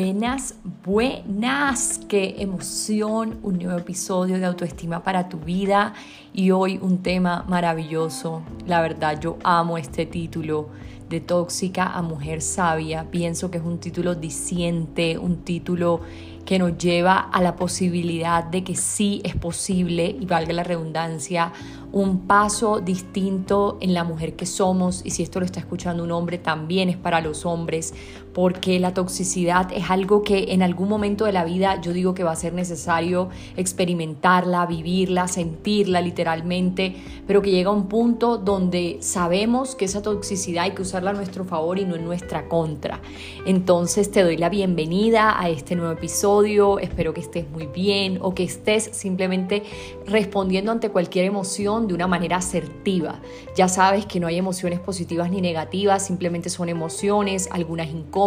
Buenas, buenas, qué emoción, un nuevo episodio de autoestima para tu vida y hoy un tema maravilloso. La verdad, yo amo este título de tóxica a mujer sabia. Pienso que es un título diciente, un título que nos lleva a la posibilidad de que sí es posible, y valga la redundancia, un paso distinto en la mujer que somos y si esto lo está escuchando un hombre también es para los hombres porque la toxicidad es algo que en algún momento de la vida yo digo que va a ser necesario experimentarla, vivirla, sentirla literalmente, pero que llega un punto donde sabemos que esa toxicidad hay que usarla a nuestro favor y no en nuestra contra. Entonces te doy la bienvenida a este nuevo episodio, espero que estés muy bien o que estés simplemente respondiendo ante cualquier emoción de una manera asertiva. Ya sabes que no hay emociones positivas ni negativas, simplemente son emociones, algunas incómodas,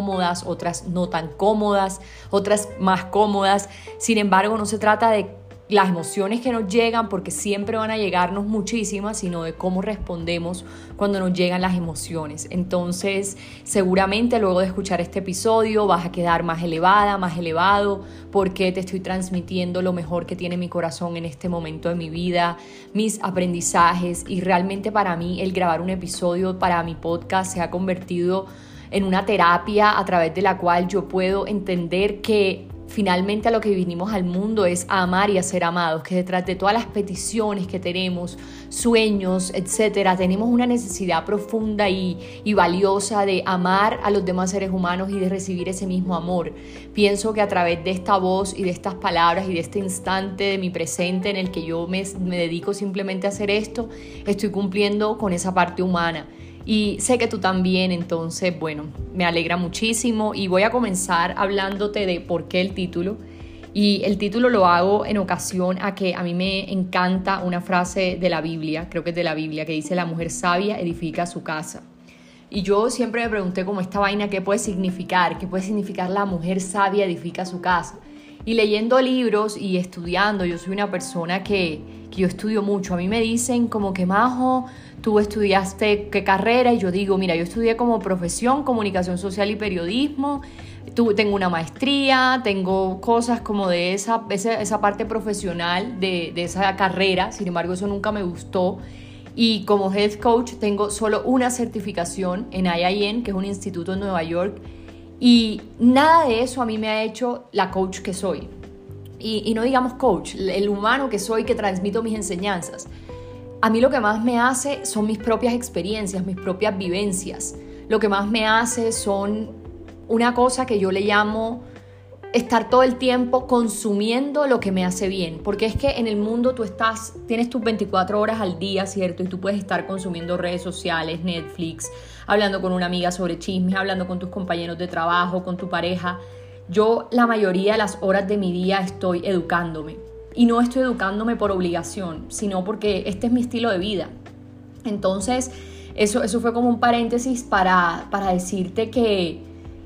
otras no tan cómodas, otras más cómodas. Sin embargo, no se trata de las emociones que nos llegan, porque siempre van a llegarnos muchísimas, sino de cómo respondemos cuando nos llegan las emociones. Entonces, seguramente luego de escuchar este episodio vas a quedar más elevada, más elevado, porque te estoy transmitiendo lo mejor que tiene mi corazón en este momento de mi vida, mis aprendizajes y realmente para mí el grabar un episodio para mi podcast se ha convertido en una terapia a través de la cual yo puedo entender que finalmente a lo que vinimos al mundo es a amar y a ser amados, que detrás de todas las peticiones que tenemos, sueños, etcétera, tenemos una necesidad profunda y, valiosa de amar a los demás seres humanos y de recibir ese mismo amor. Pienso que a través de esta voz y de estas palabras y de este instante de mi presente en el que yo me dedico simplemente a hacer esto, estoy cumpliendo con esa parte humana. Y sé que tú también, entonces, bueno, me alegra muchísimo y voy a comenzar hablándote de por qué el título. Y el título lo hago en ocasión a que a mí me encanta una frase de la Biblia, creo que es de la Biblia, que dice, la mujer sabia edifica su casa. Y yo siempre me pregunté como esta vaina, ¿qué puede significar? ¿Qué puede significar la mujer sabia edifica su casa? Y leyendo libros y estudiando, yo soy una persona que, que yo estudio mucho. A mí me dicen como que, Majo, tú estudiaste qué carrera y yo digo, mira, yo estudié como profesión, comunicación social y periodismo, tú, tengo una maestría, tengo cosas como de esa, esa, parte profesional de, de esa carrera, sin embargo eso nunca me gustó. Y como head coach tengo solo una certificación en IIN, que es un instituto en Nueva York, y nada de eso a mí me ha hecho la coach que soy. Y, no digamos coach, el humano que soy que transmito mis enseñanzas a mí lo que más me hace son mis propias experiencias, mis propias vivencias. Lo que más me hace son una cosa que yo le llamo estar todo el tiempo consumiendo lo que me hace bien, porque es que en el mundo tú estás, tienes tus 24 horas al día, ¿cierto? Y tú puedes estar consumiendo redes sociales, Netflix, hablando con una amiga sobre chismes, hablando con tus compañeros de trabajo, con tu pareja. Yo la mayoría de las horas de mi día estoy educándome y no estoy educándome por obligación, sino porque este es mi estilo de vida. Entonces, eso, eso fue como un paréntesis para, para decirte que,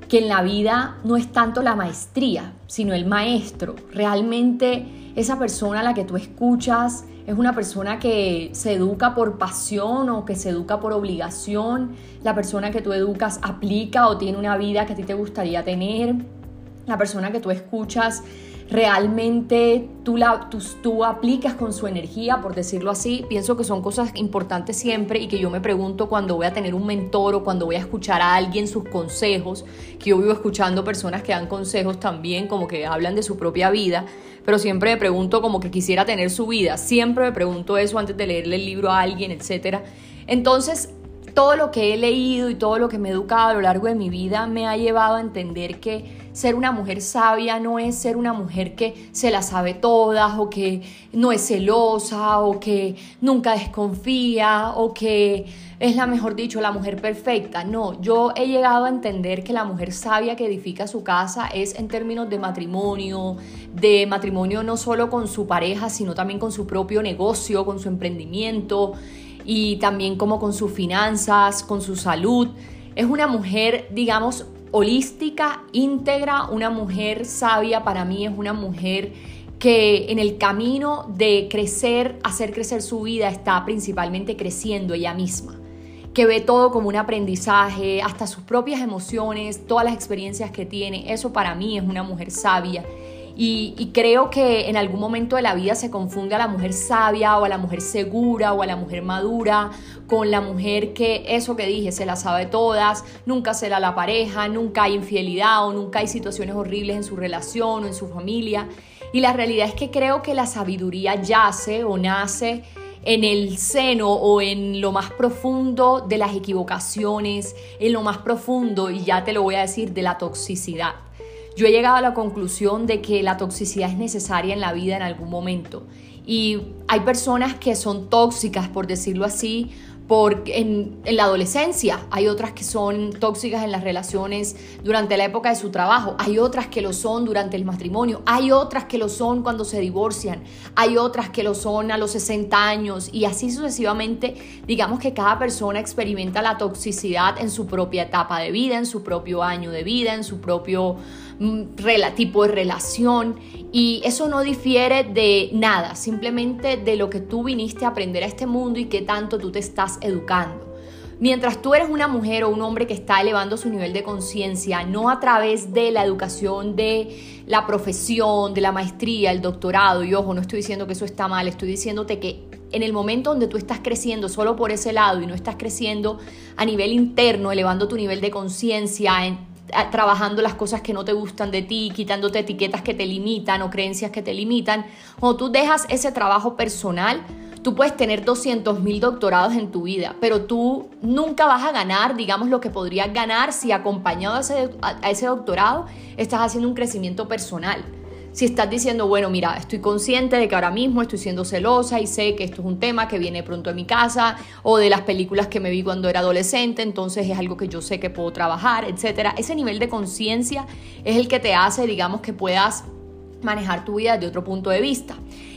que en la vida no es tanto la maestría, sino el maestro. Realmente esa persona a la que tú escuchas es una persona que se educa por pasión o que se educa por obligación. La persona que tú educas aplica o tiene una vida que a ti te gustaría tener. La persona que tú escuchas realmente tú, la, tú, aplicas con su energía, por decirlo así. Pienso que son cosas importantes siempre y que yo me pregunto cuando voy a tener un mentor o cuando voy a escuchar a alguien sus consejos, que yo vivo escuchando personas que dan consejos también, como que hablan de su propia vida, pero siempre me pregunto como que quisiera tener su vida. Siempre me pregunto eso antes de leerle el libro a alguien, etc. Entonces, todo lo que he leído y todo lo que me he educado a lo largo de mi vida me ha llevado a entender que ser una mujer sabia no es ser una mujer que se la sabe todas o que no es celosa o que nunca desconfía o que es la mejor dicho, la mujer perfecta. No, yo he llegado a entender que la mujer sabia que edifica su casa es en términos de matrimonio, de matrimonio no solo con su pareja, sino también con su propio negocio, con su emprendimiento y también como con sus finanzas, con su salud. Es una mujer, digamos, holística, íntegra, una mujer sabia para mí es una mujer que en el camino de crecer, hacer crecer su vida, está principalmente creciendo ella misma que ve todo como un aprendizaje, hasta sus propias emociones, todas las experiencias que tiene. Eso para mí es una mujer sabia. Y, creo que en algún momento de la vida se confunde a la mujer sabia o a la mujer segura o a la mujer madura con la mujer que eso que dije se la sabe todas, nunca será la pareja, nunca hay infidelidad o nunca hay situaciones horribles en su relación o en su familia. Y la realidad es que creo que la sabiduría yace o nace en el seno o en lo más profundo de las equivocaciones, en lo más profundo, y ya te lo voy a decir, de la toxicidad. Yo he llegado a la conclusión de que la toxicidad es necesaria en la vida en algún momento. Y hay personas que son tóxicas, por decirlo así, porque en, la adolescencia, hay otras que son tóxicas en las relaciones durante la época de su trabajo, hay otras que lo son durante el matrimonio, hay otras que lo son cuando se divorcian, hay otras que lo son a los 60 años. Y así sucesivamente, digamos que cada persona experimenta la toxicidad en su propia etapa de vida, en su propio año de vida, en su propio mm, tipo de relación y eso no difiere de nada, simplemente de lo que tú viniste a aprender a este mundo y qué tanto tú te estás educando. Mientras tú eres una mujer o un hombre que está elevando su nivel de conciencia, no a través de la educación, de la profesión, de la maestría, el doctorado, y ojo, no estoy diciendo que eso está mal, estoy diciéndote que en el momento donde tú estás creciendo solo por ese lado y no estás creciendo a nivel interno, elevando tu nivel de conciencia, trabajando las cosas que no te gustan de ti, quitándote etiquetas que te limitan o creencias que te limitan, cuando tú dejas ese trabajo personal, Tú puedes tener 200 mil doctorados en tu vida, pero tú nunca vas a ganar, digamos, lo que podrías ganar si acompañado a ese, a ese doctorado estás haciendo un crecimiento personal. Si estás diciendo, bueno, mira, estoy consciente de que ahora mismo estoy siendo celosa y sé que esto es un tema que viene pronto en mi casa o de las películas que me vi cuando era adolescente, entonces es algo que yo sé que puedo trabajar, etc. Ese nivel de conciencia es el que te hace, digamos, que puedas manejar tu vida desde otro punto de vista.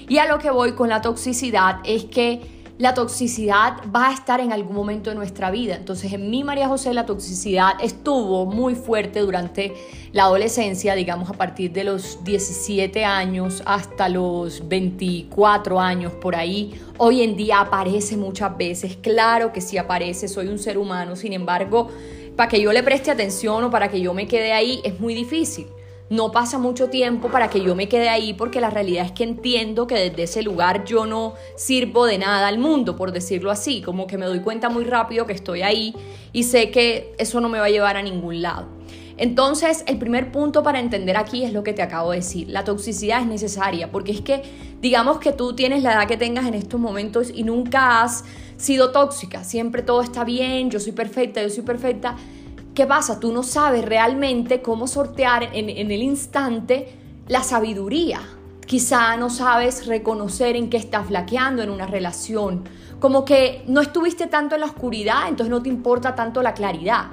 Y a lo que voy con la toxicidad es que la toxicidad va a estar en algún momento de nuestra vida. Entonces, en mi María José la toxicidad estuvo muy fuerte durante la adolescencia, digamos a partir de los 17 años hasta los 24 años por ahí. Hoy en día aparece muchas veces, claro que sí aparece, soy un ser humano, sin embargo, para que yo le preste atención o para que yo me quede ahí es muy difícil no pasa mucho tiempo para que yo me quede ahí porque la realidad es que entiendo que desde ese lugar yo no sirvo de nada al mundo, por decirlo así, como que me doy cuenta muy rápido que estoy ahí y sé que eso no me va a llevar a ningún lado. Entonces, el primer punto para entender aquí es lo que te acabo de decir. La toxicidad es necesaria porque es que, digamos que tú tienes la edad que tengas en estos momentos y nunca has sido tóxica, siempre todo está bien, yo soy perfecta, yo soy perfecta ¿Qué pasa? Tú no sabes realmente cómo sortear en, el instante la sabiduría. Quizá no sabes reconocer en qué estás flaqueando en una relación. Como que no estuviste tanto en la oscuridad, entonces no te importa tanto la claridad.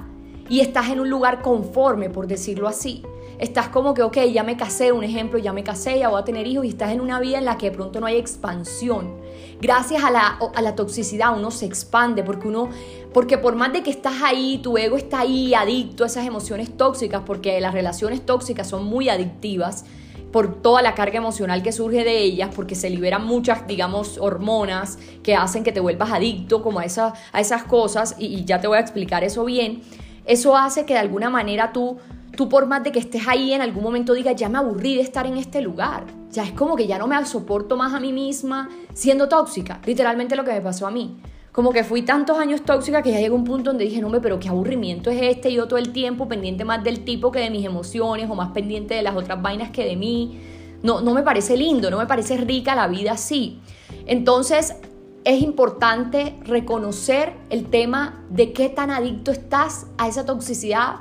Y estás en un lugar conforme, por decirlo así. Estás como que, ok, ya me casé, un ejemplo, ya me casé, ya voy a tener hijos y estás en una vida en la que de pronto no hay expansión. Gracias a la, a la toxicidad uno se expande porque uno, porque por más de que estás ahí, tu ego está ahí adicto a esas emociones tóxicas, porque las relaciones tóxicas son muy adictivas por toda la carga emocional que surge de ellas, porque se liberan muchas, digamos, hormonas que hacen que te vuelvas adicto como a, esa, a esas cosas, y, ya te voy a explicar eso bien. Eso hace que de alguna manera tú tú por más de que estés ahí en algún momento digas, ya me aburrí de estar en este lugar. Ya es como que ya no me soporto más a mí misma siendo tóxica. Literalmente lo que me pasó a mí. Como que fui tantos años tóxica que ya llegó un punto donde dije, no, pero qué aburrimiento es este. Yo todo el tiempo pendiente más del tipo que de mis emociones o más pendiente de las otras vainas que de mí. No, no me parece lindo, no me parece rica la vida así. Entonces, es importante reconocer el tema de qué tan adicto estás a esa toxicidad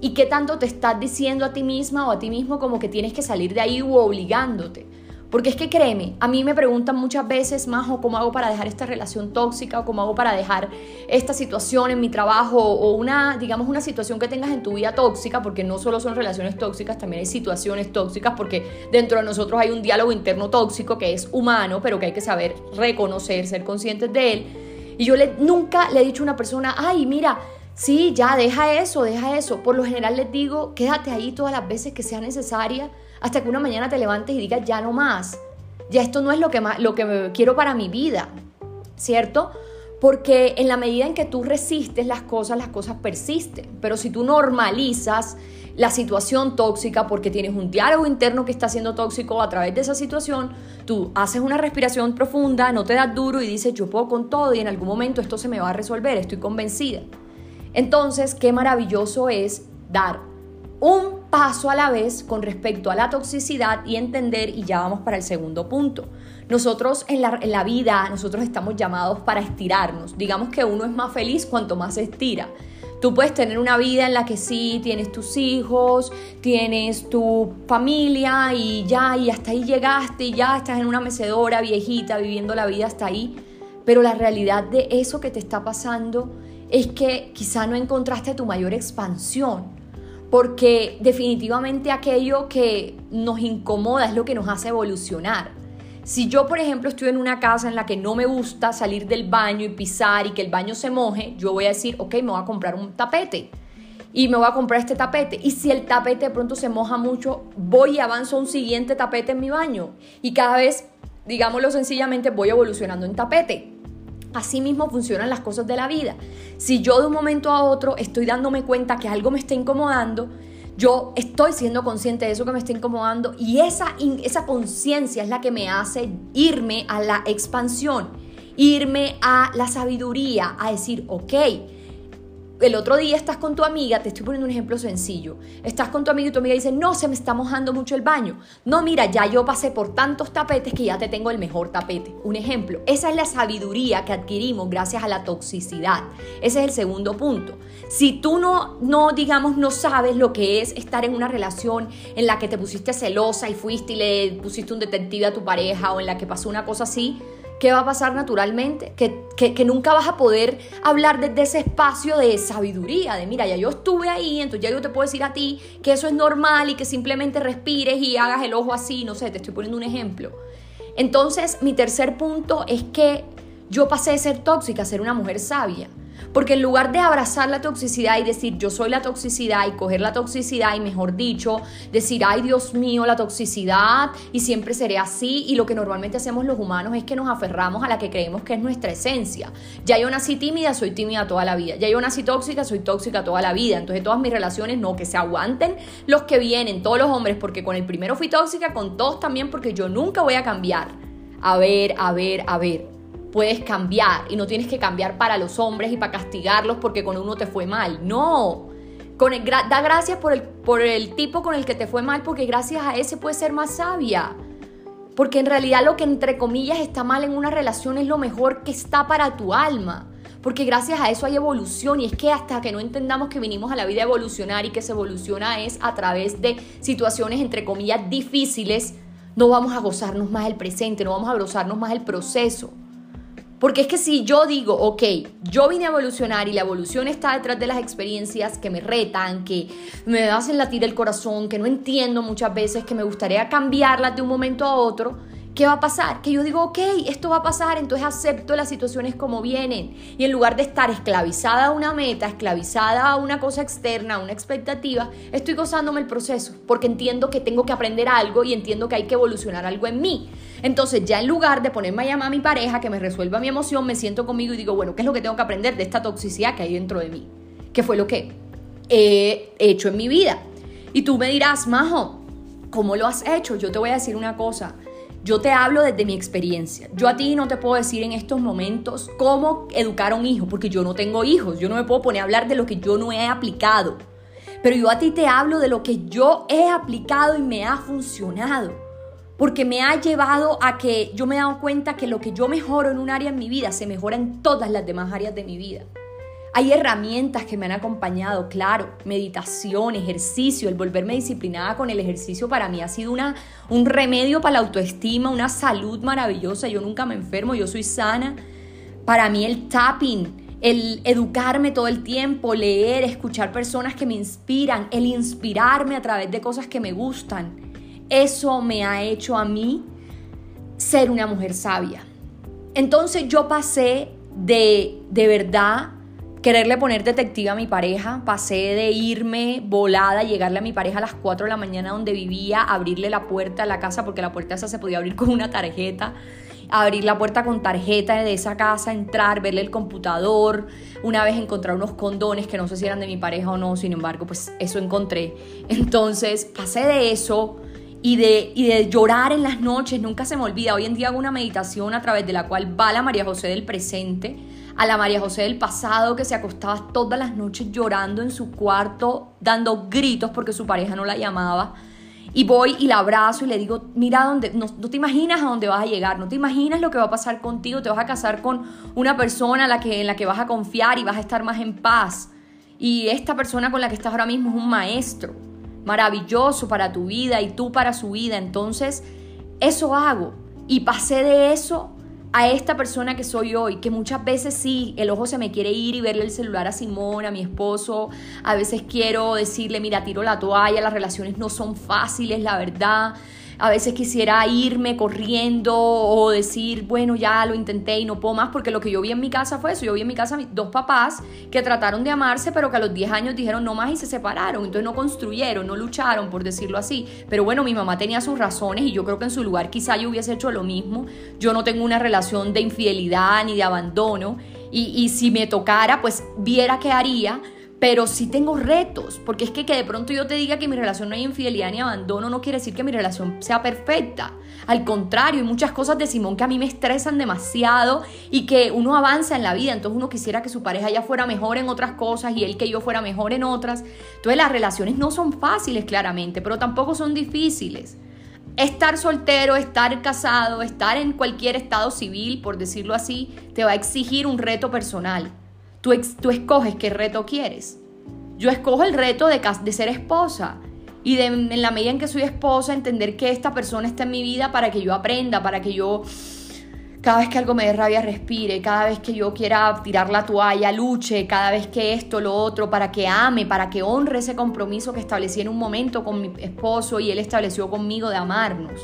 y qué tanto te estás diciendo a ti misma o a ti mismo como que tienes que salir de ahí u obligándote. Porque es que créeme, a mí me preguntan muchas veces, Majo, ¿cómo hago para dejar esta relación tóxica? ¿O cómo hago para dejar esta situación en mi trabajo? O una, digamos, una situación que tengas en tu vida tóxica, porque no solo son relaciones tóxicas, también hay situaciones tóxicas, porque dentro de nosotros hay un diálogo interno tóxico que es humano, pero que hay que saber reconocer, ser conscientes de él. Y yo le, nunca le he dicho a una persona, ay, mira, sí, ya, deja eso, deja eso. Por lo general les digo, quédate ahí todas las veces que sea necesaria hasta que una mañana te levantes y digas, ya no más, ya esto no es lo que, más, lo que quiero para mi vida, ¿cierto? Porque en la medida en que tú resistes las cosas, las cosas persisten. Pero si tú normalizas la situación tóxica porque tienes un diálogo interno que está siendo tóxico a través de esa situación, tú haces una respiración profunda, no te das duro y dices, yo puedo con todo y en algún momento esto se me va a resolver, estoy convencida. Entonces, qué maravilloso es dar un paso a la vez con respecto a la toxicidad y entender, y ya vamos para el segundo punto. Nosotros en la, vida, nosotros estamos llamados para estirarnos. Digamos que uno es más feliz cuanto más se estira. Tú puedes tener una vida en la que sí tienes tus hijos, tienes tu familia y ya, y hasta ahí llegaste y ya estás en una mecedora viejita viviendo la vida hasta ahí. Pero la realidad de eso que te está pasando es que quizá no encontraste tu mayor expansión porque definitivamente aquello que nos incomoda es lo que nos hace evolucionar. Si yo, por ejemplo, estoy en una casa en la que no me gusta salir del baño y pisar y que el baño se moje, yo voy a decir, ok, me voy a comprar un tapete y me voy a comprar este tapete. Y si el tapete de pronto se moja mucho, voy y avanzo a un siguiente tapete en mi baño. Y cada vez, digámoslo sencillamente, voy evolucionando en tapete. Así mismo funcionan las cosas de la vida. Si yo de un momento a otro estoy dándome cuenta que algo me está incomodando, yo estoy siendo consciente de eso que me está incomodando y esa, esa conciencia es la que me hace irme a la expansión, irme a la sabiduría, a decir, ok, el otro día estás con tu amiga, te estoy poniendo un ejemplo sencillo, estás con tu amiga y tu amiga dice, no, se me está mojando mucho el baño. No, mira, ya yo pasé por tantos tapetes que ya te tengo el mejor tapete. Un ejemplo, esa es la sabiduría que adquirimos gracias a la toxicidad. Ese es el segundo punto. Si tú no, no, digamos, no sabes lo que es estar en una relación en la que te pusiste celosa y fuiste y le pusiste un detective a tu pareja o en la que pasó una cosa así, ¿qué va a pasar naturalmente? Que, que, nunca vas a poder hablar desde ese espacio de sabiduría, de mira, ya yo estuve ahí, entonces ya yo te puedo decir a ti que eso es normal y que simplemente respires y hagas el ojo así, no sé, te estoy poniendo un ejemplo. Entonces, mi tercer punto es que yo pasé de ser tóxica a ser una mujer sabia. Porque en lugar de abrazar la toxicidad y decir yo soy la toxicidad y coger la toxicidad y mejor dicho, decir ay Dios mío la toxicidad y siempre seré así y lo que normalmente hacemos los humanos es que nos aferramos a la que creemos que es nuestra esencia. Ya yo nací tímida, soy tímida toda la vida. Ya yo nací tóxica, soy tóxica toda la vida. Entonces todas mis relaciones no, que se aguanten los que vienen, todos los hombres, porque con el primero fui tóxica, con todos también porque yo nunca voy a cambiar. A ver, a ver, a ver puedes cambiar y no tienes que cambiar para los hombres y para castigarlos porque con uno te fue mal. No. Con da gracias por el, por el tipo con el que te fue mal porque gracias a ese puedes ser más sabia. Porque en realidad lo que entre comillas está mal en una relación es lo mejor que está para tu alma. Porque gracias a eso hay evolución y es que hasta que no entendamos que vinimos a la vida a evolucionar y que se evoluciona es a través de situaciones entre comillas difíciles, no vamos a gozarnos más el presente, no vamos a gozarnos más el proceso. Porque es que si yo digo, ok, yo vine a evolucionar y la evolución está detrás de las experiencias que me retan, que me hacen latir el corazón, que no entiendo muchas veces, que me gustaría cambiarlas de un momento a otro, ¿qué va a pasar? Que yo digo, ok, esto va a pasar, entonces acepto las situaciones como vienen. Y en lugar de estar esclavizada a una meta, esclavizada a una cosa externa, a una expectativa, estoy gozándome el proceso, porque entiendo que tengo que aprender algo y entiendo que hay que evolucionar algo en mí. Entonces ya en lugar de ponerme a llamar a mi pareja que me resuelva mi emoción, me siento conmigo y digo, bueno, ¿qué es lo que tengo que aprender de esta toxicidad que hay dentro de mí? ¿Qué fue lo que he hecho en mi vida? Y tú me dirás, Majo, ¿cómo lo has hecho? Yo te voy a decir una cosa. Yo te hablo desde mi experiencia. Yo a ti no te puedo decir en estos momentos cómo educar a un hijo, porque yo no tengo hijos. Yo no me puedo poner a hablar de lo que yo no he aplicado. Pero yo a ti te hablo de lo que yo he aplicado y me ha funcionado porque me ha llevado a que yo me he dado cuenta que lo que yo mejoro en un área en mi vida se mejora en todas las demás áreas de mi vida. Hay herramientas que me han acompañado, claro, meditación, ejercicio, el volverme disciplinada con el ejercicio para mí ha sido una, un remedio para la autoestima, una salud maravillosa, yo nunca me enfermo, yo soy sana. Para mí el tapping, el educarme todo el tiempo, leer, escuchar personas que me inspiran, el inspirarme a través de cosas que me gustan, eso me ha hecho a mí ser una mujer sabia. Entonces yo pasé de, de verdad, quererle poner detective a mi pareja, pasé de irme volada, llegarle a mi pareja a las 4 de la mañana donde vivía, abrirle la puerta a la casa, porque la puerta esa se podía abrir con una tarjeta, abrir la puerta con tarjeta de esa casa, entrar, verle el computador, una vez encontrar unos condones que no sé si eran de mi pareja o no, sin embargo, pues eso encontré. Entonces pasé de eso y de, y de llorar en las noches, nunca se me olvida. Hoy en día hago una meditación a través de la cual va la María José del presente, a la María José del pasado que se acostaba todas las noches llorando en su cuarto, dando gritos porque su pareja no la llamaba. Y voy y la abrazo y le digo, mira, dónde, no, no, te imaginas a dónde vas a llegar, no te imaginas lo que va a pasar contigo, te vas a casar con una persona la que, en la que vas a confiar y vas a estar más en paz. Y esta persona con la que estás ahora mismo es un maestro maravilloso para tu vida y tú para su vida. Entonces, eso hago. Y pasé de eso a esta persona que soy hoy, que muchas veces sí, el ojo se me quiere ir y verle el celular a Simón, a mi esposo, a veces quiero decirle, mira, tiro la toalla, las relaciones no son fáciles, la verdad, a veces quisiera irme corriendo o decir, bueno, ya lo intenté y no puedo más, porque lo que yo vi en mi casa fue eso. Yo vi en mi casa dos papás que trataron de amarse, pero que a los 10 años dijeron no más y se separaron. Entonces no construyeron, no lucharon, por decirlo así. Pero bueno, mi mamá tenía sus razones y yo creo que en su lugar quizá yo hubiese hecho lo mismo. Yo no tengo una relación de infidelidad ni de abandono. Y, y si me tocara, pues viera qué haría pero sí tengo retos, porque es que, que de pronto yo te diga que mi relación no hay infidelidad ni abandono no quiere decir que mi relación sea perfecta. Al contrario, hay muchas cosas de Simón que a mí me estresan demasiado y que uno avanza en la vida, entonces uno quisiera que su pareja ya fuera mejor en otras cosas y él que yo fuera mejor en otras. Entonces las relaciones no son fáciles claramente, pero tampoco son difíciles. Estar soltero, estar casado, estar en cualquier estado civil, por decirlo así, te va a exigir un reto personal. Tú, escoges qué reto quieres. Yo escojo el reto de, de ser esposa y de, en la medida en que soy esposa, entender que esta persona está en mi vida para que yo aprenda, para que yo cada vez que algo me dé rabia respire, cada vez que yo quiera tirar la toalla, luche, cada vez que esto, lo otro, para que ame, para que honre ese compromiso que establecí en un momento con mi esposo y él estableció conmigo de amarnos.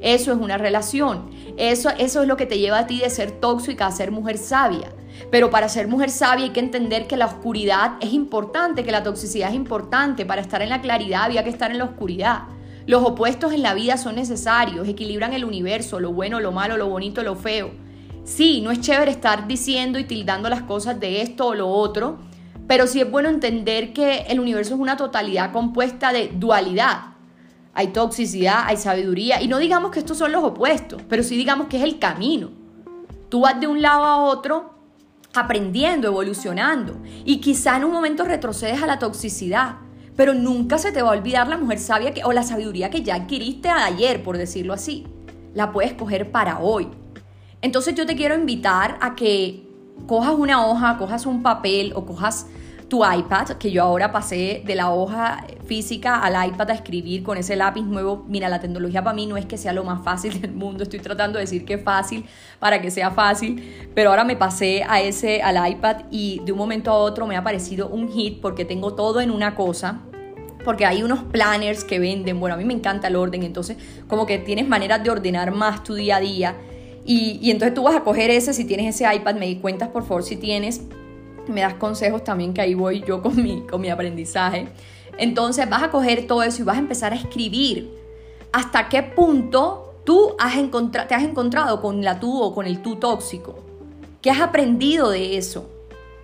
Eso es una relación. Eso, eso es lo que te lleva a ti de ser tóxica a ser mujer sabia. Pero para ser mujer sabia hay que entender que la oscuridad es importante, que la toxicidad es importante. Para estar en la claridad había que estar en la oscuridad. Los opuestos en la vida son necesarios, equilibran el universo, lo bueno, lo malo, lo bonito, lo feo. Sí, no es chévere estar diciendo y tildando las cosas de esto o lo otro, pero sí es bueno entender que el universo es una totalidad compuesta de dualidad. Hay toxicidad, hay sabiduría, y no digamos que estos son los opuestos, pero sí digamos que es el camino. Tú vas de un lado a otro aprendiendo, evolucionando. Y quizá en un momento retrocedes a la toxicidad, pero nunca se te va a olvidar la mujer sabia que, o la sabiduría que ya adquiriste ayer, por decirlo así. La puedes coger para hoy. Entonces yo te quiero invitar a que cojas una hoja, cojas un papel o cojas tu iPad, que yo ahora pasé de la hoja física al iPad a escribir con ese lápiz nuevo. Mira, la tecnología para mí no es que sea lo más fácil del mundo, estoy tratando de decir que es fácil para que sea fácil, pero ahora me pasé a ese al iPad y de un momento a otro me ha parecido un hit porque tengo todo en una cosa porque hay unos planners que venden, bueno, a mí me encanta el orden, entonces como que tienes maneras de ordenar más tu día a día. Y, y entonces tú vas a coger ese, si tienes ese iPad, me di cuentas por favor si tienes, me das consejos también que ahí voy yo con mi, con mi aprendizaje. Entonces vas a coger todo eso y vas a empezar a escribir hasta qué punto tú has te has encontrado con la tú o con el tú tóxico. ¿Qué has aprendido de eso?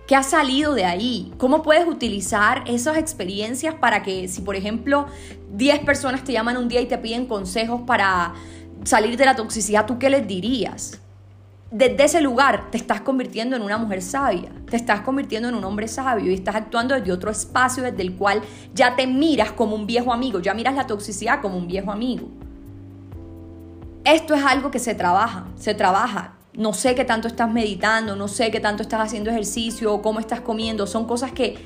¿Qué ha salido de ahí? ¿Cómo puedes utilizar esas experiencias para que si por ejemplo 10 personas te llaman un día y te piden consejos para salir de la toxicidad, ¿tú qué les dirías? Desde ese lugar te estás convirtiendo en una mujer sabia, te estás convirtiendo en un hombre sabio y estás actuando desde otro espacio desde el cual ya te miras como un viejo amigo, ya miras la toxicidad como un viejo amigo. Esto es algo que se trabaja, se trabaja no sé qué tanto estás meditando, no sé qué tanto estás haciendo ejercicio, cómo estás comiendo, son cosas que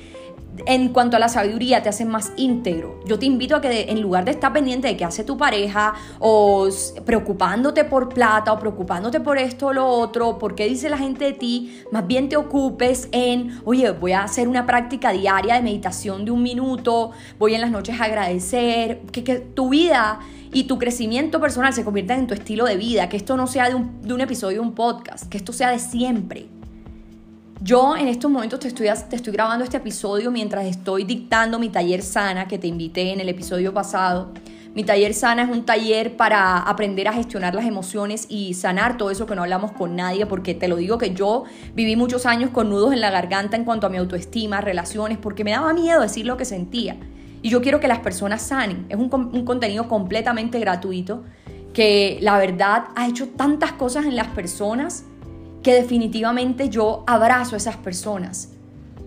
en cuanto a la sabiduría te hacen más íntegro. Yo te invito a que en lugar de estar pendiente de qué hace tu pareja o preocupándote por plata o preocupándote por esto o lo otro, por qué dice la gente de ti, más bien te ocupes en, oye, voy a hacer una práctica diaria de meditación de un minuto, voy en las noches a agradecer, que, tu vida y tu crecimiento personal se convierta en tu estilo de vida, que esto no sea de un, de un episodio un podcast, que esto sea de siempre. Yo en estos momentos te estoy, grabando este episodio mientras estoy dictando mi taller sana que te invité en el episodio pasado. Mi taller sana es un taller para aprender a gestionar las emociones y sanar todo eso que no hablamos con nadie, porque te lo digo que yo viví muchos años con nudos en la garganta en cuanto a mi autoestima, relaciones, porque me daba miedo decir lo que sentía. Y yo quiero que las personas sanen. Es un contenido completamente gratuito que la verdad ha hecho tantas cosas en las personas que definitivamente yo abrazo a esas personas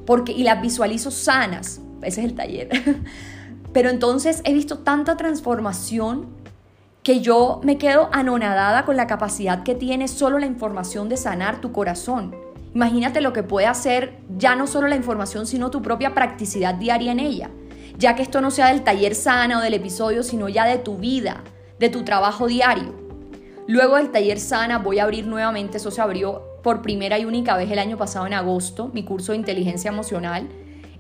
porque, y las visualizo sanas. Ese es el taller. Pero entonces he visto tanta transformación que yo me quedo anonadada con la capacidad que tiene solo la información de sanar tu corazón. Imagínate lo que puede hacer ya no solo la información, sino tu propia practicidad diaria en ella. Ya que esto no sea del taller sana o del episodio, sino ya de tu vida, de tu trabajo diario. Luego del taller Sana voy a abrir nuevamente, eso se abrió por primera y única vez el año pasado en agosto, mi curso de inteligencia emocional.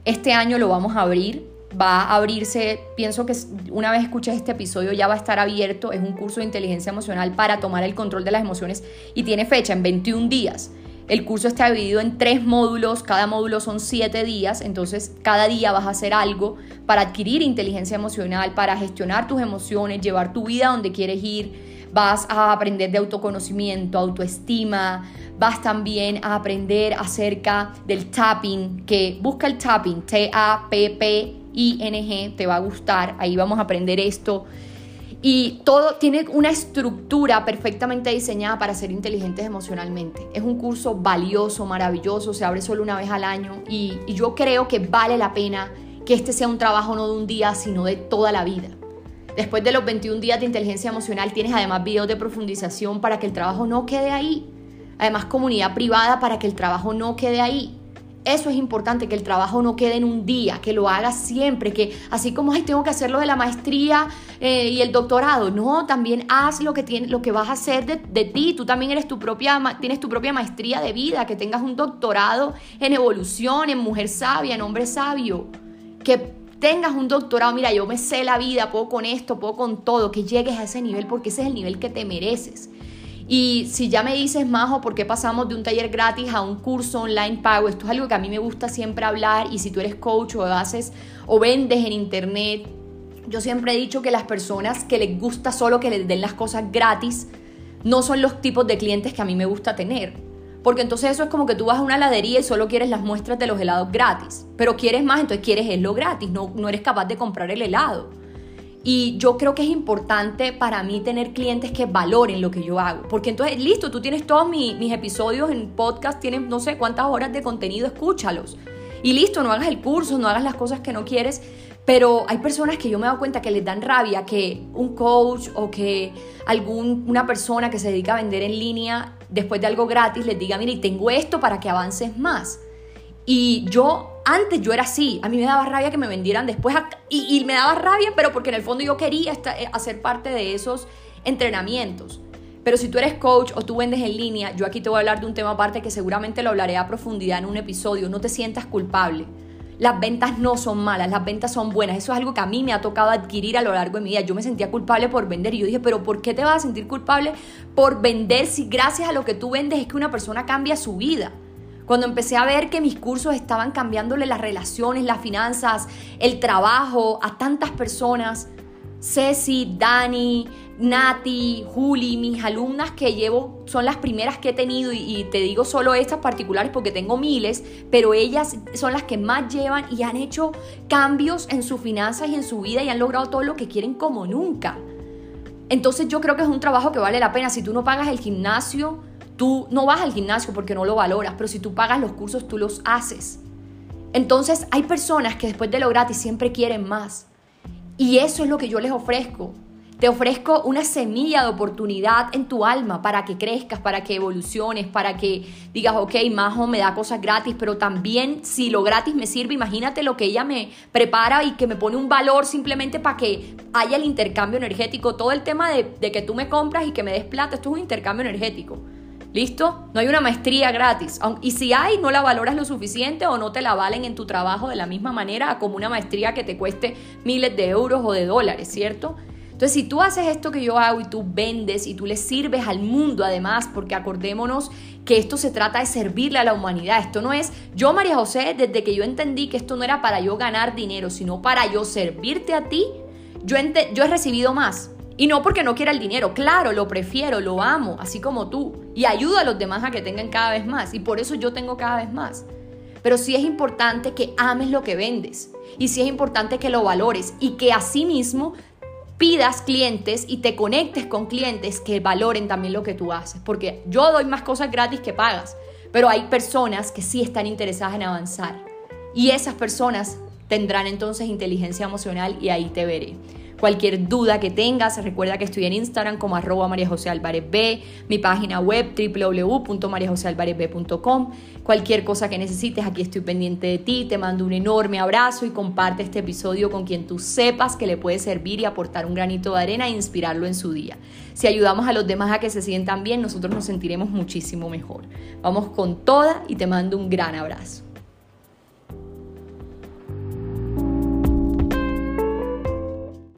Este año lo vamos a abrir, va a abrirse, pienso que una vez escuches este episodio ya va a estar abierto, es un curso de inteligencia emocional para tomar el control de las emociones y tiene fecha en 21 días. El curso está dividido en tres módulos, cada módulo son siete días, entonces cada día vas a hacer algo para adquirir inteligencia emocional, para gestionar tus emociones, llevar tu vida donde quieres ir, vas a aprender de autoconocimiento, autoestima, vas también a aprender acerca del tapping, que busca el tapping, T-A-P-P-I-N-G, te va a gustar, ahí vamos a aprender esto. Y todo tiene una estructura perfectamente diseñada para ser inteligentes emocionalmente. Es un curso valioso, maravilloso, se abre solo una vez al año y, y yo creo que vale la pena que este sea un trabajo no de un día, sino de toda la vida. Después de los 21 días de inteligencia emocional tienes además videos de profundización para que el trabajo no quede ahí. Además comunidad privada para que el trabajo no quede ahí. Eso es importante, que el trabajo no quede en un día, que lo hagas siempre, que así como, ay, tengo que hacer lo de la maestría eh, y el doctorado, no, también haz lo que, tiene, lo que vas a hacer de, ti, tú también eres tu propia, tienes tu propia maestría de vida, que tengas un doctorado en evolución, en mujer sabia, en hombre sabio, que tengas un doctorado, mira, yo me sé la vida, puedo con esto, puedo con todo, que llegues a ese nivel porque ese es el nivel que te mereces. Y si ya me dices, Majo, ¿por qué pasamos de un taller gratis a un curso online pago? Esto es algo que a mí me gusta siempre hablar y si tú eres coach o haces o vendes en internet, yo siempre he dicho que las personas que les gusta solo que les den las cosas gratis no son los tipos de clientes que a mí me gusta tener. Porque entonces eso es como que tú vas a una heladería y solo quieres las muestras de los helados gratis. Pero quieres más, entonces quieres el lo gratis, no, no eres capaz de comprar el helado. Y yo creo que es importante para mí tener clientes que valoren lo que yo hago. Porque entonces, listo, tú tienes todos mis, mis episodios en podcast, tienes no sé cuántas horas de contenido, escúchalos. Y listo, no hagas el curso, no hagas las cosas que no quieres. Pero hay personas que yo me he dado cuenta que les dan rabia que un coach o que alguna persona que se dedica a vender en línea después de algo gratis les diga, mira, y tengo esto para que avances más. Y yo, antes yo era así, a mí me daba rabia que me vendieran después, y, me daba rabia, pero porque en el fondo yo quería eh, hacer parte de esos entrenamientos. Pero si tú eres coach o tú vendes en línea, yo aquí te voy a hablar de un tema aparte que seguramente lo hablaré a profundidad en un episodio, no te sientas culpable. Las ventas no son malas, las ventas son buenas. Eso es algo que a mí me ha tocado adquirir a lo largo de mi vida. Yo me sentía culpable por vender y yo dije, pero ¿por qué te vas a sentir culpable por vender si gracias a lo que tú vendes es que una persona cambia su vida? Cuando empecé a ver que mis cursos estaban cambiándole las relaciones, las finanzas, el trabajo a tantas personas, Ceci, Dani, Nati, Juli, mis alumnas que llevo son las primeras que he tenido y, te digo solo estas particulares porque tengo miles, pero ellas son las que más llevan y han hecho cambios en sus finanzas y en su vida y han logrado todo lo que quieren como nunca. Entonces yo creo que es un trabajo que vale la pena. Si tú no pagas el gimnasio, tú no vas al gimnasio porque no lo valoras, pero si tú pagas los cursos, tú los haces. Entonces hay personas que después de lo gratis siempre quieren más. Y eso es lo que yo les ofrezco te ofrezco una semilla de oportunidad en tu alma para que crezcas, para que evoluciones, para que digas, ok, Majo me da cosas gratis, pero también si lo gratis me sirve, imagínate lo que ella me prepara y que me pone un valor simplemente para que haya el intercambio energético. Todo el tema de, de que tú me compras y que me des plata, esto es un intercambio energético. ¿Listo? No hay una maestría gratis. Y si hay, no la valoras lo suficiente o no te la valen en tu trabajo de la misma manera como una maestría que te cueste miles de euros o de dólares, ¿cierto? Entonces, si tú haces esto que yo hago y tú vendes y tú le sirves al mundo además, porque acordémonos que esto se trata de servirle a la humanidad, esto no es yo, María José, desde que yo entendí que esto no era para yo ganar dinero, sino para yo servirte a ti, yo, yo he recibido más. Y no porque no quiera el dinero, claro, lo prefiero, lo amo, así como tú. Y ayudo a los demás a que tengan cada vez más. Y por eso yo tengo cada vez más. Pero sí es importante que ames lo que vendes. Y sí es importante que lo valores. Y que asimismo pidas clientes y te conectes con clientes que valoren también lo que tú haces. Porque yo doy más cosas gratis que pagas. Pero hay personas que sí están interesadas en avanzar. Y esas personas tendrán entonces inteligencia emocional y ahí te veré. Cualquier duda que tengas, recuerda que estoy en Instagram como arroba María José Álvarez B, mi página web www.mariajosealvarezb.com. Cualquier cosa que necesites, aquí estoy pendiente de ti. Te mando un enorme abrazo y comparte este episodio con quien tú sepas que le puede servir y aportar un granito de arena e inspirarlo en su día. Si ayudamos a los demás a que se sientan bien, nosotros nos sentiremos muchísimo mejor. Vamos con toda y te mando un gran abrazo.